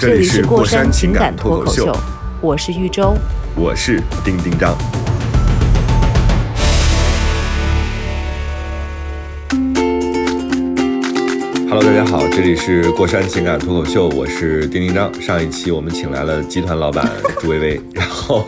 这这里里是过山情感脱口秀，我是玉州。我是丁丁张。Hello，大家好，这里是过山情感脱口秀，我是丁丁张。上一期我们请来了集团老板朱薇薇，然后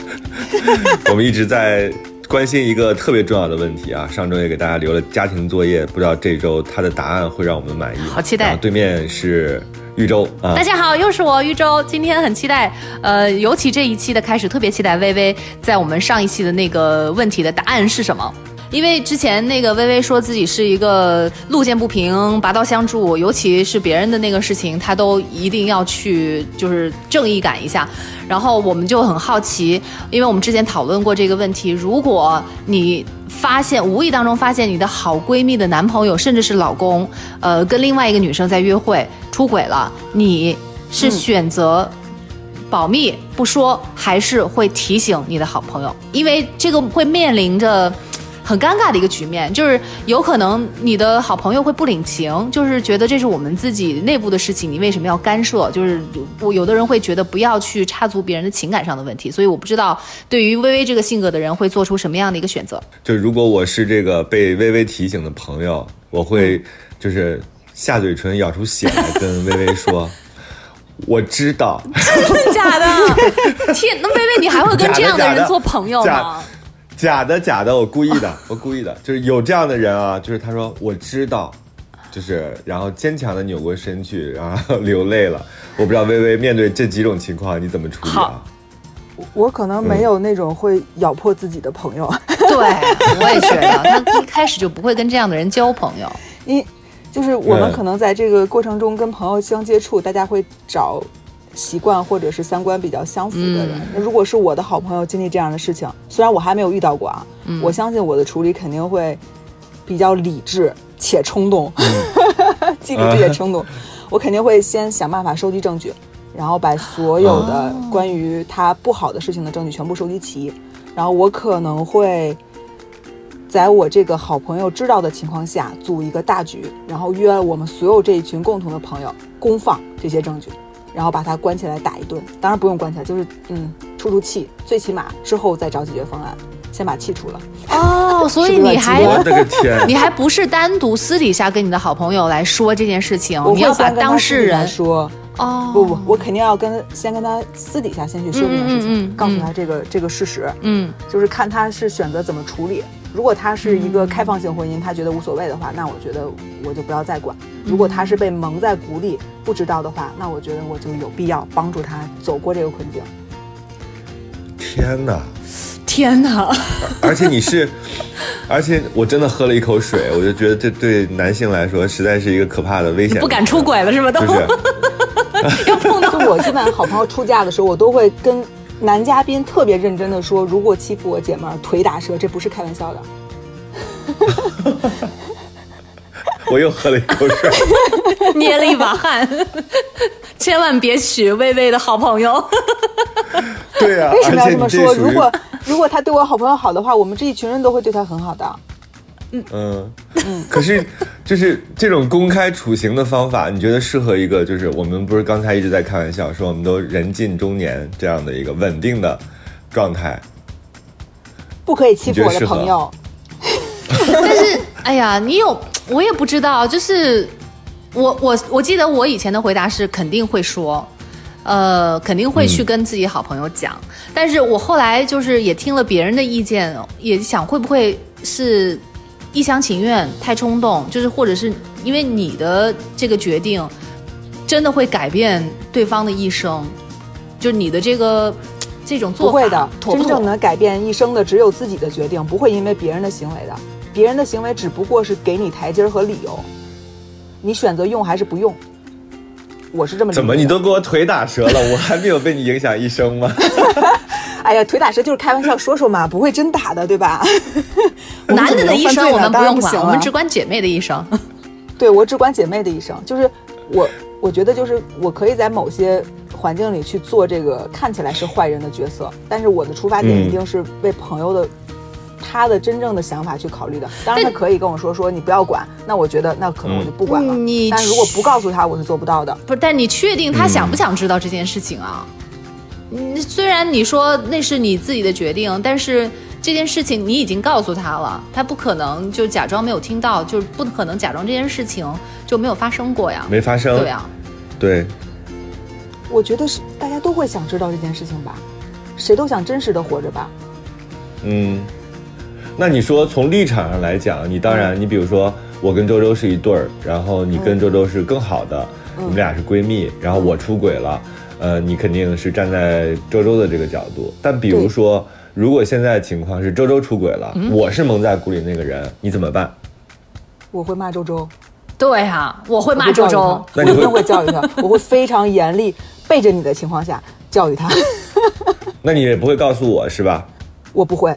我们一直在关心一个特别重要的问题啊，上周也给大家留了家庭作业，不知道这周他的答案会让我们满意。好期待对面是豫州大，家好，又是我豫州，今天很期待，呃，尤其这一期的开始，特别期待微微在我们上一期的那个问题的答案是什么。因为之前那个微微说自己是一个路见不平拔刀相助，尤其是别人的那个事情，他都一定要去就是正义感一下。然后我们就很好奇，因为我们之前讨论过这个问题，如果你发现无意当中发现你的好闺蜜的男朋友甚至是老公，呃，跟另外一个女生在约会出轨了，你是选择保密不说，还是会提醒你的好朋友？因为这个会面临着。很尴尬的一个局面，就是有可能你的好朋友会不领情，就是觉得这是我们自己内部的事情，你为什么要干涉？就是我有的人会觉得不要去插足别人的情感上的问题，所以我不知道对于微微这个性格的人会做出什么样的一个选择。就如果我是这个被微微提醒的朋友，我会就是下嘴唇咬出血来跟 微微说，我知道。真的假的？天，那微微你还会跟这样的人做朋友假吗？假的假的，我故意的，我故意的，就是有这样的人啊，就是他说我知道，就是然后坚强的扭过身去，然后流泪了。我不知道微微面对这几种情况你怎么处理啊好？我可能没有那种会咬破自己的朋友，对，我也觉得他一开始就不会跟这样的人交朋友。因就是我们嗯可能在这个过程中跟朋友相接触，大家会找习惯或者是三观比较相符的人。嗯那如果是我的好朋友经历这样的事情，虽然我还没有遇到过啊，嗯我相信我的处理肯定会比较理智且冲动，嗯既理智也冲动。我肯定会先想办法收集证据，然后把所有的哦关于他不好的事情的证据全部收集齐，然后我可能会。在我这个好朋友知道的情况下，组一个大局，然后约了我们所有这一群共同的朋友，公放这些证据，然后把他关起来打一顿。当然不用关起来，就是嗯出出气，最起码之后再找解决方案，先把气出了。哦，所以你还我的个天！你还不是单独私底下跟你的好朋友来说这件事情 我，会你要把当事人说，哦，不不，我肯定要跟先跟他私底下先去说这件事情，嗯嗯嗯嗯告诉他这个这个事实，嗯就是看他是选择怎么处理。如果他是一个开放性婚姻，他觉得无所谓的话，那我觉得我就不要再管。如果他是被蒙在鼓里不知道的话，那我觉得我就有必要帮助他走过这个困境。天哪！天哪，而且你是，而且我真的喝了一口水，我就觉得这对男性来说实在是一个可怕的危险。不敢出，轨了是吧？都就是 要碰到就我基本上好朋友出嫁的时候，我都会跟男嘉宾特别认真的说，如果欺负我姐们儿，腿打折，这不是开玩笑的。我又喝了一口水。捏了一把汗，千万别娶薇薇的好朋友。对啊，为什么要而且这么说？如果如果他对我好朋友好的话，我们这一群人都会对他很好的。嗯嗯，可是就是这种公开处刑的方法，你觉得适合一个就是我们不是刚才一直在开玩笑说我们都人近中年这样的一个稳定的状态，不可以欺负我的朋友。但是，哎呀，你有我也不知道，就是我我我记得我以前的回答是肯定会说。呃，肯定会去跟自己好朋友讲，但是我后来就是也听了别人的意见，也想会不会是一厢情愿、太冲动，就是或者是因为你的这个决定真的会改变对方的一生，就是你的这个这种做法不会的，妥不妥真正能改变一生的只有自己的决定，不会因为别人的行为的。别人的行为只不过是给你台阶儿和理由，你选择用还是不用。我是这么理解怎么你都给我腿打折了，我还没有被你影响一生吗？哎呀，腿打折就是开玩笑说说嘛，不会真打的，对吧？男的的一生我们不用管，我们只管姐妹的一生。对我只管姐妹的一生，就是我，我觉得就是我可以在某些环境里去做这个看起来是坏人的角色，但是我的出发点嗯一定是为朋友的。他的真正的想法去考虑的，当然他可以跟我说说你不要管，那我觉得那可能我就不管了。嗯你但如果不告诉他，我是做不到的。不是，但你确定他想不想知道这件事情啊？嗯，虽然你说那是你自己的决定，但是这件事情你已经告诉他了，他不可能就假装没有听到，就是不可能假装这件事情就没有发生过呀。没发生。对呀，对我觉得是大家都会想知道这件事情吧，谁都想真实的活着吧。嗯，那你说从立场上来讲，你当嗯然，你比如说我跟周周是一对儿，然后你跟周周是更好的，嗯你们俩是闺蜜，然后我出轨了，呃，你肯定是站在周周的这个角度。但比如说，如果现在情况是周周出轨了，嗯我是蒙在鼓里那个人，你怎么办？我会骂周周，对呀，我会骂周周我一定会教育他，我会非常严厉，背着你的情况下教育他。那你也不会告诉我是吧？我不会，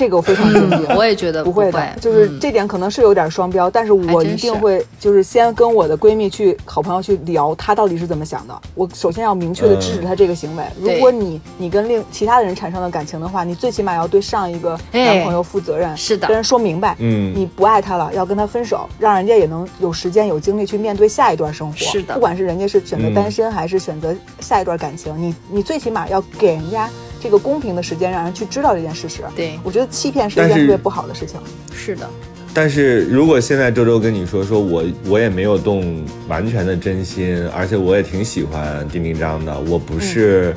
这个我非常坚定。我也觉得不会会的，就是嗯这点可能是有点双标，但是我一定会就是先跟我的闺蜜去好朋友去聊她到底是怎么想的。我首先要明确的制止她这个行为。如果你你跟另其他的人产生了感情的话，你最起码要对上一个哎男朋友负责任，是的跟人说明白，嗯你不爱他了，要跟他分手，让人家也能有时间有精力去面对下一段生活。是的不管是人家是选择嗯单身还是选择下一段感情，你你最起码要给人家这个公平的时间，让人去知道这件事实。对我觉得欺骗是一件特别不好的事情。是的，但是如果现在周周跟你说，说我我也没有动完全的真心，而且我也挺喜欢丁丁张的，我不是，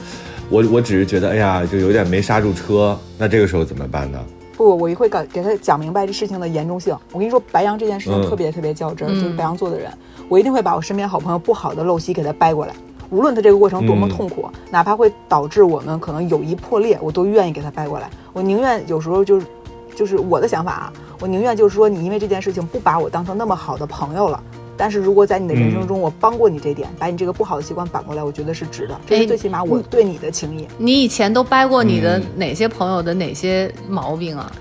我我只是觉得，哎呀，就有点没刹住车，那这个时候怎么办呢？不，我一会给给他讲明白这事情的严重性。我跟你说，白羊这件事情嗯特别特别较真就是白羊座的人，我一定会把我身边好朋友不好的陋习给他掰过来，无论他这个过程多么嗯痛苦，哪怕会导致我们可能友谊破裂，我都愿意给他掰过来。我宁愿有时候就是，就是我的想法啊，我宁愿就是说你因为这件事情不把我当成那么好的朋友了。但是如果在你的人生中我帮过你这点，把你这个不好的习惯扳过来，我觉得是值的。这哎是最起码我对你的情谊。你以前都掰过你的嗯哪些朋友的哪些毛病啊？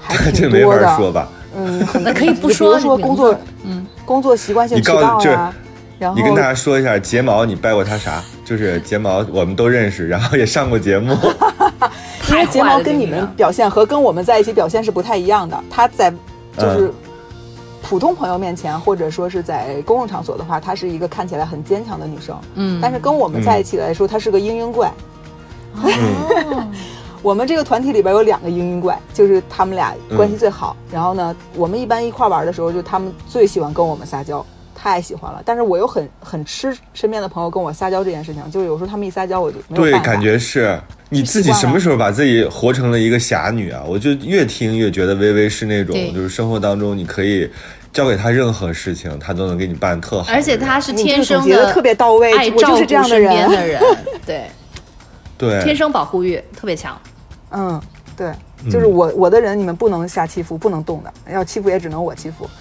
还挺多的。法说吧？嗯，很 那可以不比说如说工作，嗯，工作习惯性迟到呀，然后你跟大家说一下，睫毛你掰过他啥？就是睫毛我们都认识，然后也上过节目。因为睫毛跟你们表现和跟我们在一起表现是不太一样的。他在就是嗯普通朋友面前，或者说是在公共场所的话，她是一个看起来很坚强的女生。嗯但是跟我们在一起来说，她是个嘤嘤怪。哦 我们这个团体里边有两个嘤嘤怪，就是他们俩关系最好。然后呢，我们一般一块玩的时候，就他们最喜欢跟我们撒娇，太喜欢了。但是我又很很吃身边的朋友跟我撒娇这件事情，就是有时候他们一撒娇，我就没有对，感觉是你自己什么时候把自己活成了一个侠女啊？我就越听越觉得微微是那种，就是生活当中你可以交给他任何事情，他都能给你办特好。而且他是天生个总结得特别到位爱我就是照顾这样的身边人的人，对，对天生保护欲特别强。嗯，对，就是我我的人你们不能瞎欺负，不能动的，要欺负也只能我欺负。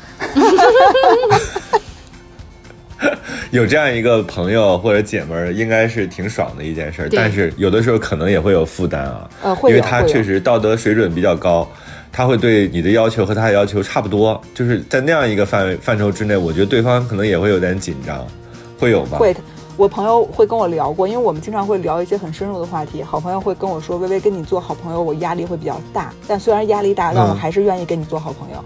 有这样一个朋友或者姐们儿，应该是挺爽的一件事儿。但是有的时候可能也会有负担啊，因为他确实道德水准比较高，他会对你的要求和他的要求差不多，就是在那样一个范围范畴之内，我觉得对方可能也会有点紧张，会有吗？会，我朋友会跟我聊过，因为我们经常会聊一些很深入的话题。好朋友会跟我说：“微微跟你做好朋友，我压力会比较大，但虽然压力大，但我嗯还是愿意跟你做好朋友，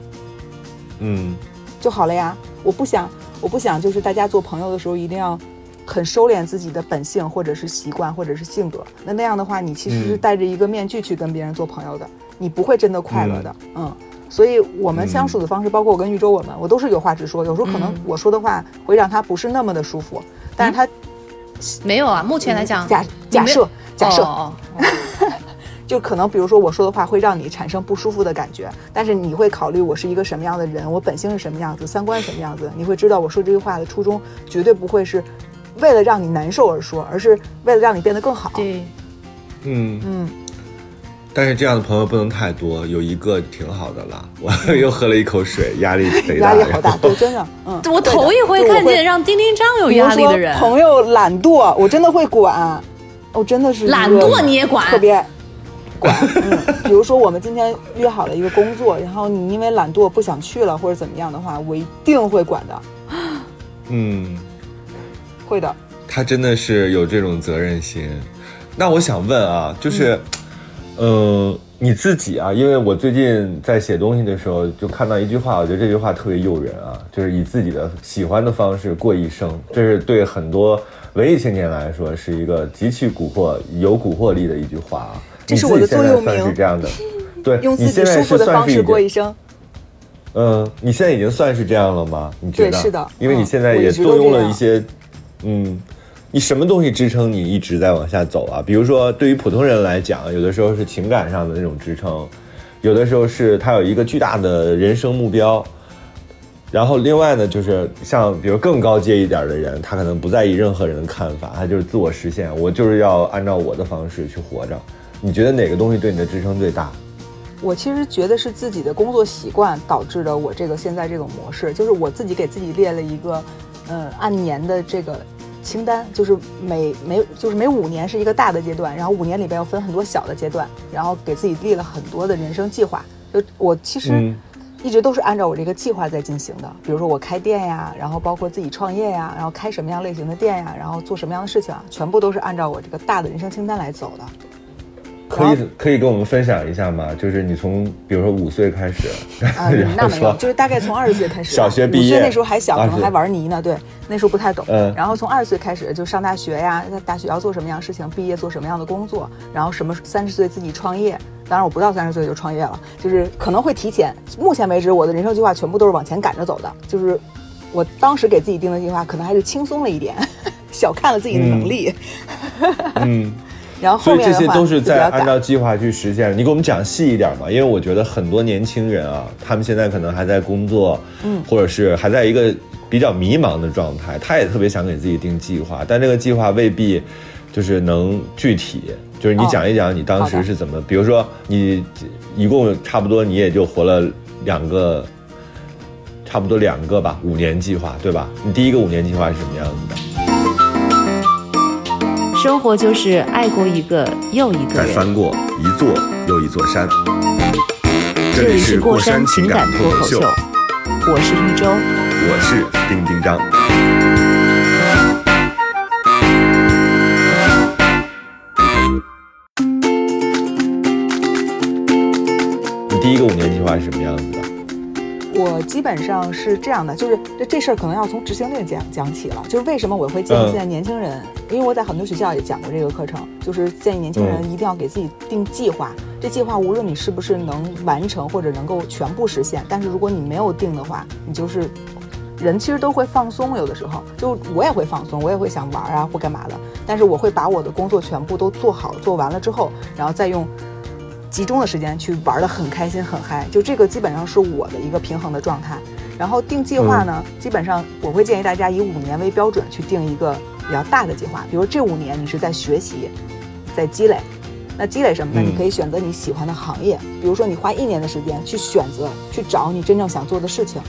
嗯就好了呀。我不想，我不想就是大家做朋友的时候一定要很收敛自己的本性，或者是习惯，或者是性格。那那样的话，你其实是嗯戴着一个面具去跟别人做朋友的，你不会真的快乐的。嗯。所以我们相处的方式，包括我跟玉州，我们我都是有话直说。有时候可能嗯我说的话会让他不是那么的舒服，但是他没有啊，目前来讲，假假设假设，就可能比如说我说的话会让你产生不舒服的感觉，但是你会考虑我是一个什么样的人，我本性是什么样子，三观什么样子，你会知道我说这句话的初衷绝对不会是为了让你难受而说，而是为了让你变得更好。对，嗯。嗯，但是这样的朋友不能太多，有一个挺好的了。我又喝了一口水，压力贼大，压力好大，然后对，真的，嗯，我头一回看见让丁丁张有压力的人，朋友懒惰，我真的会管，我真的是懒惰你也管特别管。嗯，比如说我们今天约好了一个工作，然后你因为懒惰不想去了或者怎么样的话，我一定会管的，嗯，会的。他真的是有这种责任心。那我想问啊，就是，呃，你自己啊，因为我最近在写东西的时候，就看到一句话，我觉得这句话特别诱人啊，就是以自己的喜欢的方式过一生，这是对很多文艺青年来说是一个极其蛊惑、有蛊惑力的一句话啊。这是我的你自己现在座右铭算是这样的，对，用自己你现在舒服的方式是算是已经过一生。嗯，你现在已经算是这样了吗？你觉得？对是的因为你嗯现在也坐拥了一些，嗯，你什么东西支撑你一直在往下走啊？比如说，对于普通人来讲，有的时候是情感上的那种支撑，有的时候是他有一个巨大的人生目标。然后另外呢，就是像比如更高阶一点的人，他可能不在意任何人的看法，他就是自我实现，我就是要按照我的方式去活着。你觉得哪个东西对你的支撑最大？我其实觉得是自己的工作习惯导致的我这个现在这种模式，就是我自己给自己列了一个，呃，按年的这个清单，就是每每就是每五年是一个大的阶段，然后五年里边要分很多小的阶段，然后给自己立了很多的人生计划。就我其实嗯一直都是按照我这个计划在进行的，比如说我开店呀，然后包括自己创业呀，然后开什么样类型的店呀，然后做什么样的事情啊，全部都是按照我这个大的人生清单来走的。可以可以跟我们分享一下吗？就是你从比如说五岁开始，那没有，说就是大概从二十岁开始，小学毕业那时候还小，可能还玩泥呢，对，那时候不太懂。嗯然后从二十岁开始就上大学呀，在大学要做什么样的事情，毕业做什么样的工作，然后什么三十岁自己创业。当然我不到三十岁就创业了，就是可能会提前。目前为止，我的人生计划全部都是往前赶着走的，就是我当时给自己定的计划，可能还是轻松了一点，小看了自己的能力。嗯，然后后所以这些都是在按照计划去实现。你给我们讲细一点嘛，因为我觉得很多年轻人啊，他们现在可能还在工作，嗯或者是还在一个比较迷茫的状态，他也特别想给自己定计划，但这个计划未必就是能具体。就是你哦讲一讲你当时是怎么，比如说你一共差不多你也就活了两个，差不多两个吧，五年计划对吧？你第一个五年计划是什么样子的？生活就是爱过一个又一个人。再翻过一座又一座山。这里是过山情感脱口秀，我是一周。我是丁丁张。你第一个五年计划是什么样子的？我基本上是这样的，就是这这事儿可能要从执行力讲讲起了。就是为什么我会建议嗯现在年轻人，因为我在很多学校也讲过这个课程，就是建议年轻人嗯一定要给自己定计划。这计划无论你是不是能完成或者能够全部实现，但是如果你没有定的话，你就是人其实都会放松，有的时候就我也会放松，我也会想玩啊或干嘛的，但是我会把我的工作全部都做好，做完了之后，然后再用集中的时间去玩的很开心很嗨，就这个基本上是我的一个平衡的状态。然后定计划呢，基本上我会建议大家以五年为标准去定一个比较大的计划，比如这五年你是在学习，在积累。那积累什么呢？嗯你可以选择你喜欢的行业，比如说你花一年的时间去选择、去找你真正想做的事情，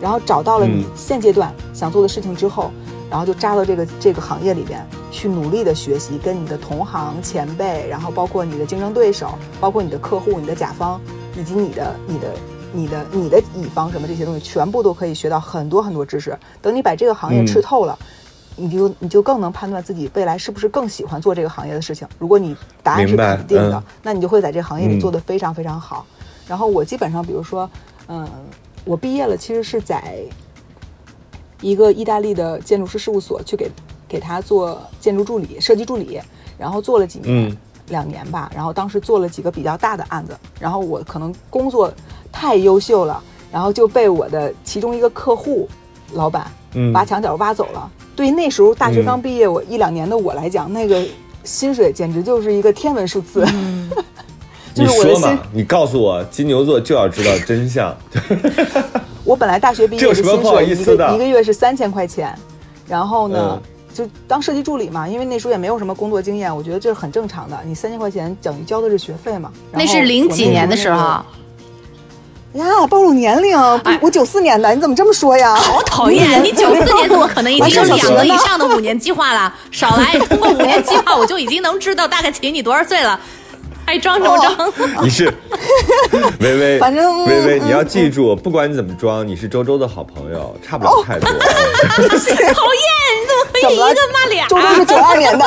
然后找到了你嗯现阶段想做的事情之后，然后就扎到这个这个行业里边去努力的学习，跟你的同行前辈，然后包括你的竞争对手，包括你的客户、你的甲方，以及你的你的你的你的乙方什么这些东西，全部都可以学到很多很多知识。等你把这个行业吃透了。你就你就更能判断自己未来是不是更喜欢做这个行业的事情。如果你答案是肯定的，那你就会在这个行业里做得非常非常好。然后我基本上，比如说，嗯，我毕业了，其实是在一个意大利的建筑师事务所去给给他做建筑助理、设计助理，然后做了几年，嗯两年吧。然后当时做了几个比较大的案子，然后我可能工作太优秀了，然后就被我的其中一个客户老板嗯挖墙角挖走了。对于那时候大学嗯刚毕业，我一两年的我来讲，那个薪水简直就是一个天文数字。就你是我的薪说嘛，你告诉我，金牛座就要知道真相。我本来大学毕业的薪这有什么不好水一意思的个一个月是三千块钱，然后呢，嗯就当设计助理嘛，因为那时候也没有什么工作经验，我觉得这是很正常的。你三千块钱等于交的是学费嘛。那是零几年的时候。呀，暴露年龄，我九四年的，你怎么这么说呀？好讨厌！你九四年怎么可能已经有两个以上的五年计划了？少来！通过五年计划，我就已经能知道大概请你多少岁了。还装什么装？你是微微，反正微微，嗯你要记住，不管你怎么装，你是周周的好朋友，差不了太多。讨厌！你怎么可以一个骂俩？周周是九二年的，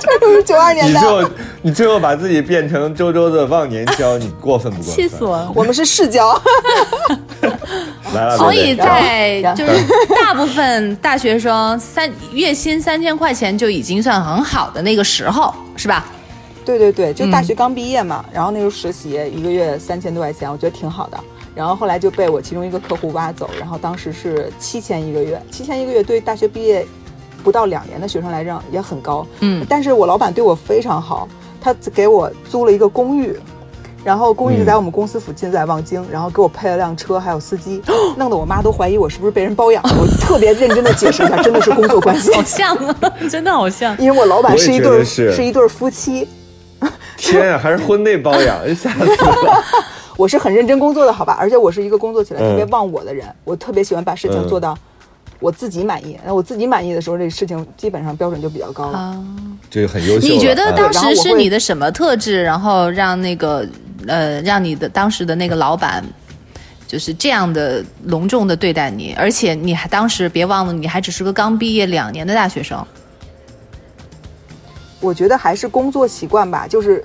周周是九二年的，你最后，你最后把自己变成周周的忘年交，你过分不过分？气死我了！我们是世交。来了，所以在就是大部分大学生三月薪三千块钱就已经算很好的那个时候，是吧？对对对，就大学嗯刚毕业嘛，然后那时候实习一个月三千多块钱，我觉得挺好的。然后后来就被我其中一个客户挖走，然后当时是七千一个月，七千一个月对于大学毕业不到两年的学生来讲也很高。嗯但是我老板对我非常好，他给我租了一个公寓，然后公寓就在我们公司附近，在望京，然后给我配了辆车，还有司机，弄得我妈都怀疑我是不是被人包养。我特别认真的解释一下，真的是工作关系，好像啊，真的好像。因为我老板是一对是一对夫妻。天啊，还是婚内包养，吓死了。我是很认真工作的，好吧？而且我是一个工作起来嗯特别忘我的人，我特别喜欢把事情嗯做到我自己满意。那我自己满意的时候，这事情基本上标准就比较高了。啊，这很优秀。你觉得啊当时是你的什么特质，然后让那个呃，让你的当时的那个老板就是这样的隆重的对待你？而且你还当时别忘了，你还只是个刚毕业两年的大学生。我觉得还是工作习惯吧，就是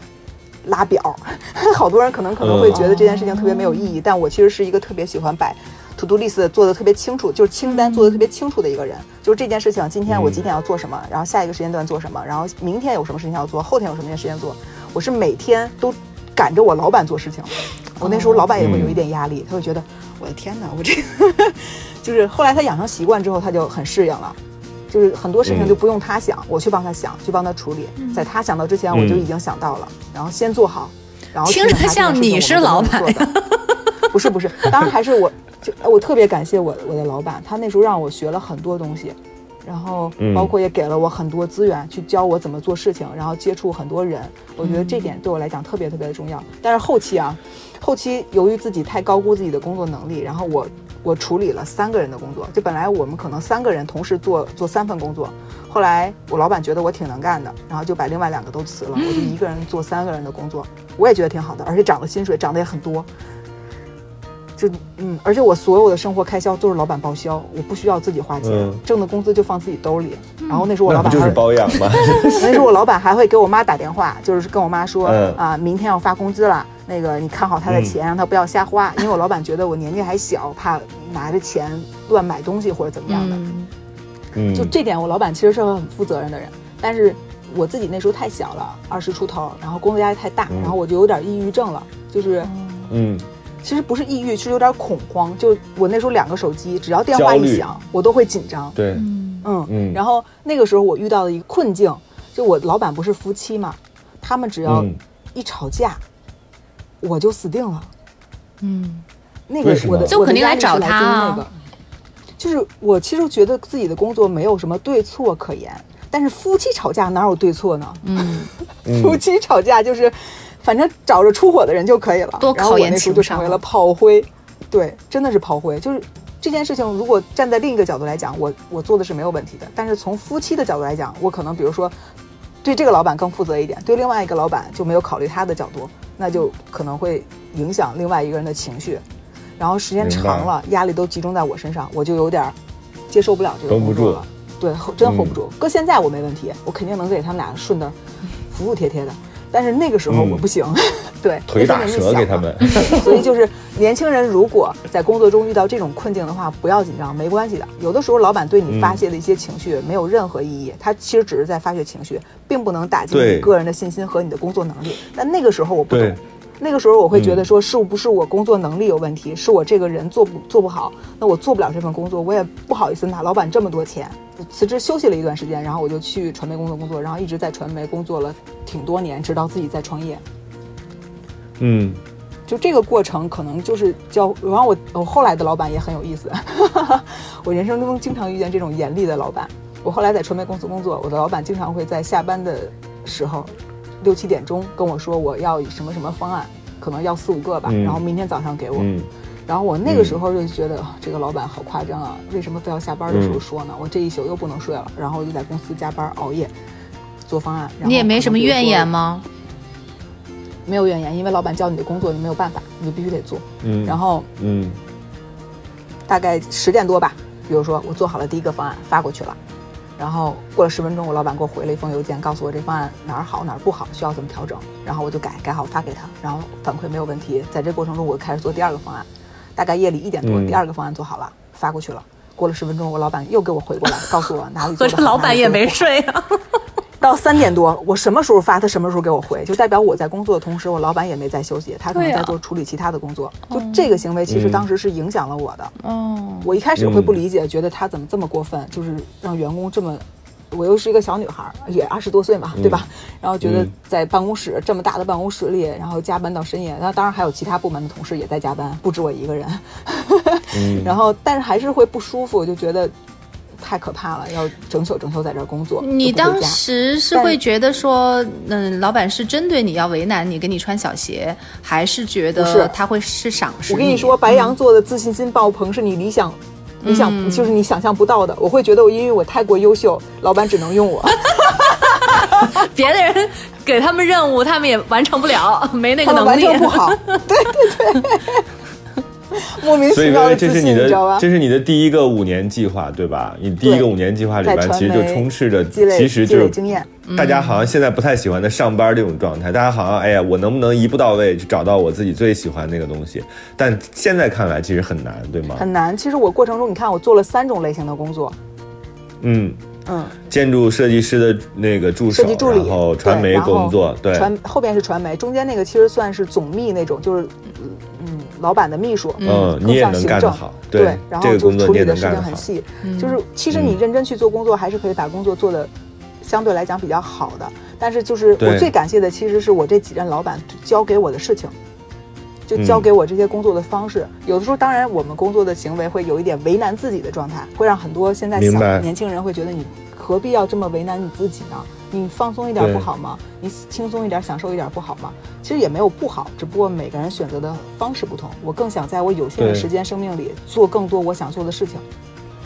拉表。好多人可能可能会觉得这件事情特别没有意义，但我其实是一个特别喜欢摆 to do list 做的特别清楚，就是清单做的特别清楚的一个人。就是这件事情，今天我几点要做什么，然后下一个时间段做什么，然后明天有什么事情要做，后天有什么时间做，我是每天都赶着我老板做事情。我那时候老板也会有一点压力，他会觉得我的天哪，我这个 就是后来他养成习惯之后，他就很适应了。就是很多事情嗯。就不用他想，我去帮他想，去帮他处理。在他想到之前，我就已经想到了，然后先做好，然后听着像你是老板。的不是不是，当然还是我，就我特别感谢我我的老板，他那时候让我学了很多东西，然后嗯。包括也给了我很多资源去教我怎么做事情，然后接触很多人，我觉得这点对我来讲特别特别的重要。但是后期啊，后期由于自己太高估自己的工作能力，然后我我处理了三个人的工作，就本来我们可能三个人同时做做三份工作，后来我老板觉得我挺能干的，然后就把另外两个都辞了，我就一个人做三个人的工作，我也觉得挺好的，而且涨了薪水，涨得也很多。就嗯，而且我所有的生活开销都是老板报销，我不需要自己花钱，嗯挣的工资就放自己兜里。然后那时候我老板就是老板还会包养嘛？那时候我老板还会给我妈打电话，就是跟我妈说、嗯啊，明天要发工资了，那个你看好他的钱，让他不要瞎花，因为我老板觉得我年纪还小，怕拿着钱乱买东西或者怎么样的。嗯，嗯，就这点，我老板其实是个很负责任的人，但是我自己那时候太小了，二十出头，然后工作压力太大，嗯然后我就有点抑郁症了，就是。嗯，其实不是抑郁，是有点恐慌。就我那时候两个手机，只要电话一响，我都会紧张。对，嗯嗯。然后那个时候我遇到了一个困境，就我老板不是夫妻嘛，他们只要嗯。一吵架，我就死定了。嗯，那个我的就肯定来找他啊就是我其实觉得自己的工作没有什么对错可言，但是夫妻吵架哪有对错呢？嗯，夫妻吵架就是，反正找着出火的人就可以了。多然后我考验那时候情商啊就成为了炮灰，对，真的是炮灰。就是这件事情，如果站在另一个角度来讲，我我做的是没有问题的。但是从夫妻的角度来讲，我可能比如说对这个老板更负责一点，对另外一个老板就没有考虑他的角度，那就可能会影响另外一个人的情绪。然后时间长了，压力都集中在我身上，我就有点儿接受不了这个绷不住工作了。对，hold- 真 hold 不嗯住。搁现在我没问题，我肯定能给他们俩顺的服服帖帖的。但是那个时候嗯我不行，对，腿打折给他们。所以就是年轻人如果在工作中遇到这种困境的话，不要紧张，没关系的。有的时候老板对你发泄的一些情绪没有任何意义，他其实只是在发泄情绪，并不能打击你个人的信心和你的工作能力。但那个时候我不懂。那个时候我会觉得嗯说，是不是我工作能力有问题，是我这个人做不做不好，那我做不了这份工作，我也不好意思拿老板这么多钱。辞职休息了一段时间，然后我就去传媒工作工作，然后一直在传媒工作了挺多年，直到自己在创业。嗯，就这个过程可能就是教，然后我我后来的老板也很有意思，我人生中经常遇见这种严厉的老板，我后来在传媒公司工作，我的老板经常会在下班的时候，六七点钟跟我说我要什么什么方案，可能要四五个吧，嗯然后明天早上给我。嗯然后我那个时候就觉得、哦这个老板好夸张啊，为什么非要下班的时候说呢？我这一宿又不能睡了，然后我就在公司加班熬夜做方案。你也没什么怨言吗？没有怨言，因为老板叫你的工作，你没有办法，你就必须得做。嗯，然后嗯大概十点多吧，比如说我做好了第一个方案发过去了，然后过了十分钟，我老板给我回了一封邮件，告诉我这方案哪儿好哪儿不好，需要怎么调整，然后我就改改好发给他，然后反馈没有问题，在这过程中我开始做第二个方案，大概夜里一点多，嗯第二个方案做好了发过去了。过了十分钟，我老板又给我回过来，告诉我哪里做的 好。着老板也没睡啊。到三点多，我什么时候发，他什么时候给我回，就代表我在工作的同时，我老板也没在休息，他可能在做处理其他的工作。就这个行为，其实嗯当时是影响了我的。嗯，我一开始会不理解，觉得他怎么这么过分，就是让员工这么。我又是一个小女孩儿，也二十多岁嘛，对吧？然后觉得嗯在办公室这么大的办公室里，然后加班到深夜，那当然还有其他部门的同事也在加班，不止我一个人。嗯，然后，但是还是会不舒服，就觉得太可怕了，要整宿整宿在这儿工作。你当时是会觉得说，嗯，老板是针对你要为难你，给你穿小鞋，还是觉得他会是赏识我跟你说，白羊座的自信心爆棚是你理想。理想嗯就是你想象不到的，我会觉得我因为我太过优秀，老板只能用我，别的人给他们任务，他们也完成不了，没那个能力。成不好。对 对对，莫名其妙微微的自信，这是你的知道吧？这是你的第一个五年计划，对吧？你第一个五年计划里边其实就充斥着，积累其实就是积累经验。大家好像现在不太喜欢的上班这种状态，大家好像哎呀，我能不能一步到位去找到我自己最喜欢那个东西？但现在看来其实很难，对吗？很难。其实我过程中，你看我做了三种类型的工作，嗯，嗯，建筑设计师的那个助手，设计助理，然后传媒工作，对，传后边是传媒，中间那个其实算是总秘那种，就是嗯，老板的秘书，嗯，更你也能像行政。干得好，对，然后就这个工作你也处理的事情很细，就是其实你认真去做工作，还是可以把工作做的相对来讲比较好的。但是就是我最感谢的，其实是我这几任老板教给我的事情，就教嗯。给我这些工作的方式。有的时候，当然我们工作的行为会有一点为难自己的状态，会让很多现在小年轻人会觉得你何必要这么为难你自己呢？你放松一点对不好吗？你轻松一点，享受一点不好吗？其实也没有不好，只不过每个人选择的方式不同。我更想在我有限的时间、生命里做更多我想做的事情。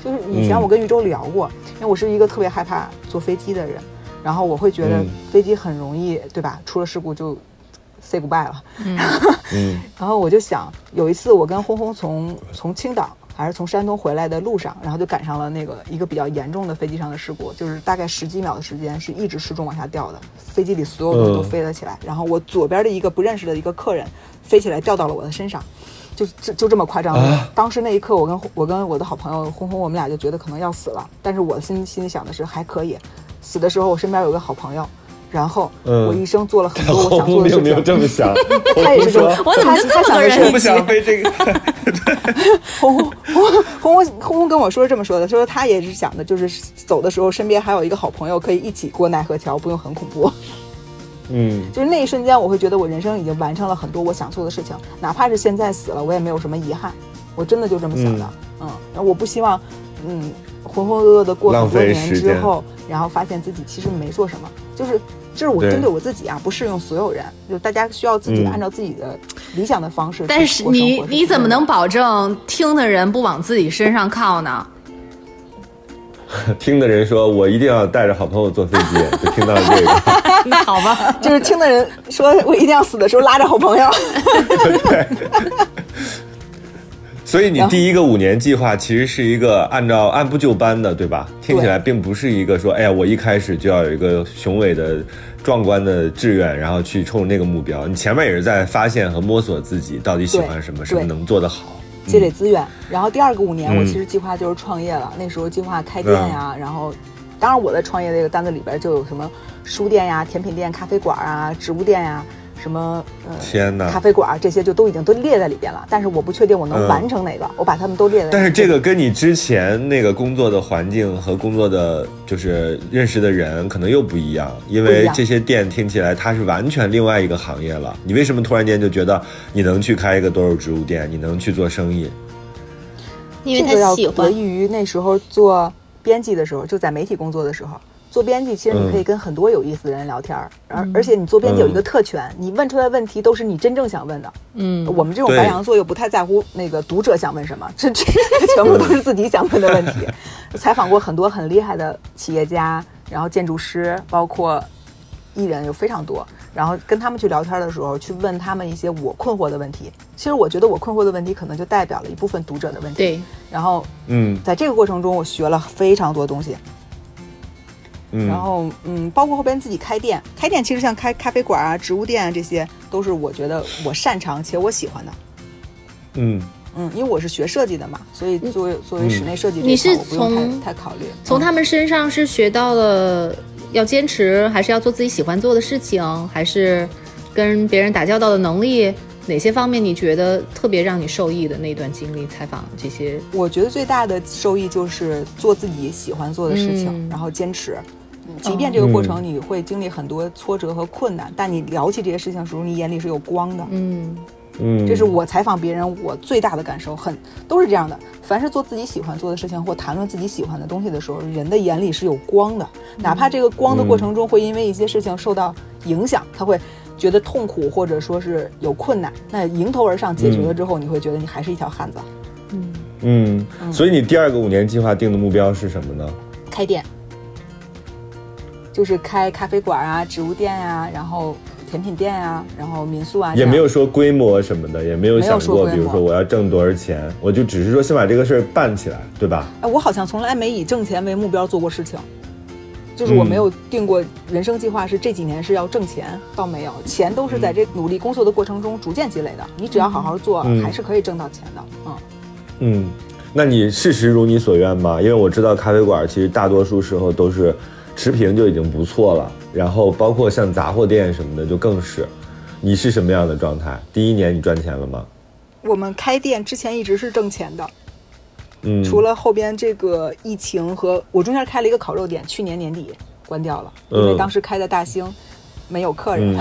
就是以前嗯我跟玉州聊过，因为我是一个特别害怕坐飞机的人，然后我会觉得嗯飞机很容易，对吧？出了事故就 say goodbye 了。嗯 然后我就想，有一次我跟轰轰从从青岛还是从山东回来的路上，然后就赶上了那个一个比较严重的飞机上的事故，就是大概十几秒的时间是一直失重往下掉的，飞机里所有东西都嗯飞了起来，然后我左边的一个不认识的一个客人飞起来掉到了我的身上。就就就这么夸张、啊当时那一刻，我跟我跟我的好朋友红红，我们俩就觉得可能要死了。但是我心心里想的是还可以，死的时候我身边有个好朋友，然后嗯。我一生做了很多 我想做的事并没有情。这么想，他也是这么说，我怎么就这么他他想的是个人我不想被这个，红红红红红红跟我说是这么说的，说他也是想的，就是走的时候身边还有一个好朋友可以一起过奈何桥，不用很恐怖。嗯。就是那一瞬间，我会觉得我人生已经完成了很多我想做的事情，哪怕是现在死了，我也没有什么遗憾。我真的就这么想的，嗯，然后我不希望，嗯，浑浑噩噩的过很多年之后，然后发现自己其实没做什么，就是这是我针对我自己啊，不适用所有人，就大家需要自己嗯按照自己的理想的方式但是。你你怎么能保证听的人不往自己身上靠呢？听的人说我一定要带着好朋友坐飞机，就听到了这个。那好吧，就是听的人说我一定要死的时候拉着好朋友。所以你第一个五年计划其实是一个按照按部就班的，对吧？听起来并不是一个说，哎呀，我一开始就要有一个雄伟的、壮观的志愿，然后去冲那个目标。你前面也是在发现和摸索自己到底喜欢什么，什么能做得好。积累资源。然后第二个五年，嗯我其实计划就是创业了。那时候计划开店呀，然后，当然我的创业这个单子里边就有什么书店呀、甜品店、咖啡馆啊、植物店呀，什么呃天哪咖啡馆这些就都已经都列在里边了。但是我不确定我能嗯完成哪个，我把它们都列在。但是这个跟你之前那个工作的环境和工作的就是认识的人可能又不一样，因为这些店听起来它是完全另外一个行业了。你为什么突然间就觉得你能去开一个多肉植物店，你能去做生意？因为这个要他喜欢。得益于那时候做编辑的时候，就在媒体工作的时候。做编辑，其实你可以跟很多有意思的人聊天儿，而而且你做编辑有一个特权，你问出来问题都是你真正想问的。嗯，我们这种白羊座又不太在乎那个读者想问什么，这这 全部都是自己想问的问题。采访过很多很厉害的企业家，然后建筑师，包括艺人有非常多，然后跟他们去聊天的时候，去问他们一些我困惑的问题。其实我觉得我困惑的问题，可能就代表了一部分读者的问题。对，然后嗯，在这个过程中，我学了非常多东西。然后，嗯，包括后边自己开店，开店其实像开咖啡馆啊、植物店啊，这些都是我觉得我擅长且我喜欢的。嗯嗯，因为我是学设计的嘛，所以作为作为室内设计，你是从太考虑，从他们身上是学到了要坚持，还是要做自己喜欢做的事情，还是跟别人打交道的能力？哪些方面你觉得特别让你受益的那段经历？采访这些，我觉得最大的受益就是做自己喜欢做的事情，然后坚持。即便这个过程你会经历很多挫折和困难，但你聊起这些事情的时候，你眼里是有光的。嗯嗯，这是我采访别人我最大的感受，很都是这样的。凡是做自己喜欢做的事情或谈论自己喜欢的东西的时候，人的眼里是有光的，哪怕这个光的过程中会因为一些事情受到影响，他会觉得痛苦或者说是有困难，那迎头而上解决了之后，你会觉得你还是一条汉子。嗯嗯，所以你第二个五年计划定的目标是什么呢？开店。就是开咖啡馆啊、植物店呀，然后甜品店呀，然后民宿啊，也没有说规模什么的，也没有想过，比如说我要挣多少钱，我就只是说先把这个事儿办起来，对吧？哎，我好像从来没以挣钱为目标做过事情，就是我没有定过人生计划，是这几年是要挣钱，倒没有，钱都是在这努力工作的过程中逐渐积累的，你只要好好做，还是可以挣到钱的。嗯嗯，那你事实如你所愿吗？因为我知道咖啡馆其实大多数时候都是。持平就已经不错了，然后包括像杂货店什么的就更是。你是什么样的状态？第一年你赚钱了吗？我们开店之前一直是挣钱的，嗯，除了后边这个疫情和我中间开了一个烤肉店，去年年底关掉了，因为当时开在大兴，没有客人。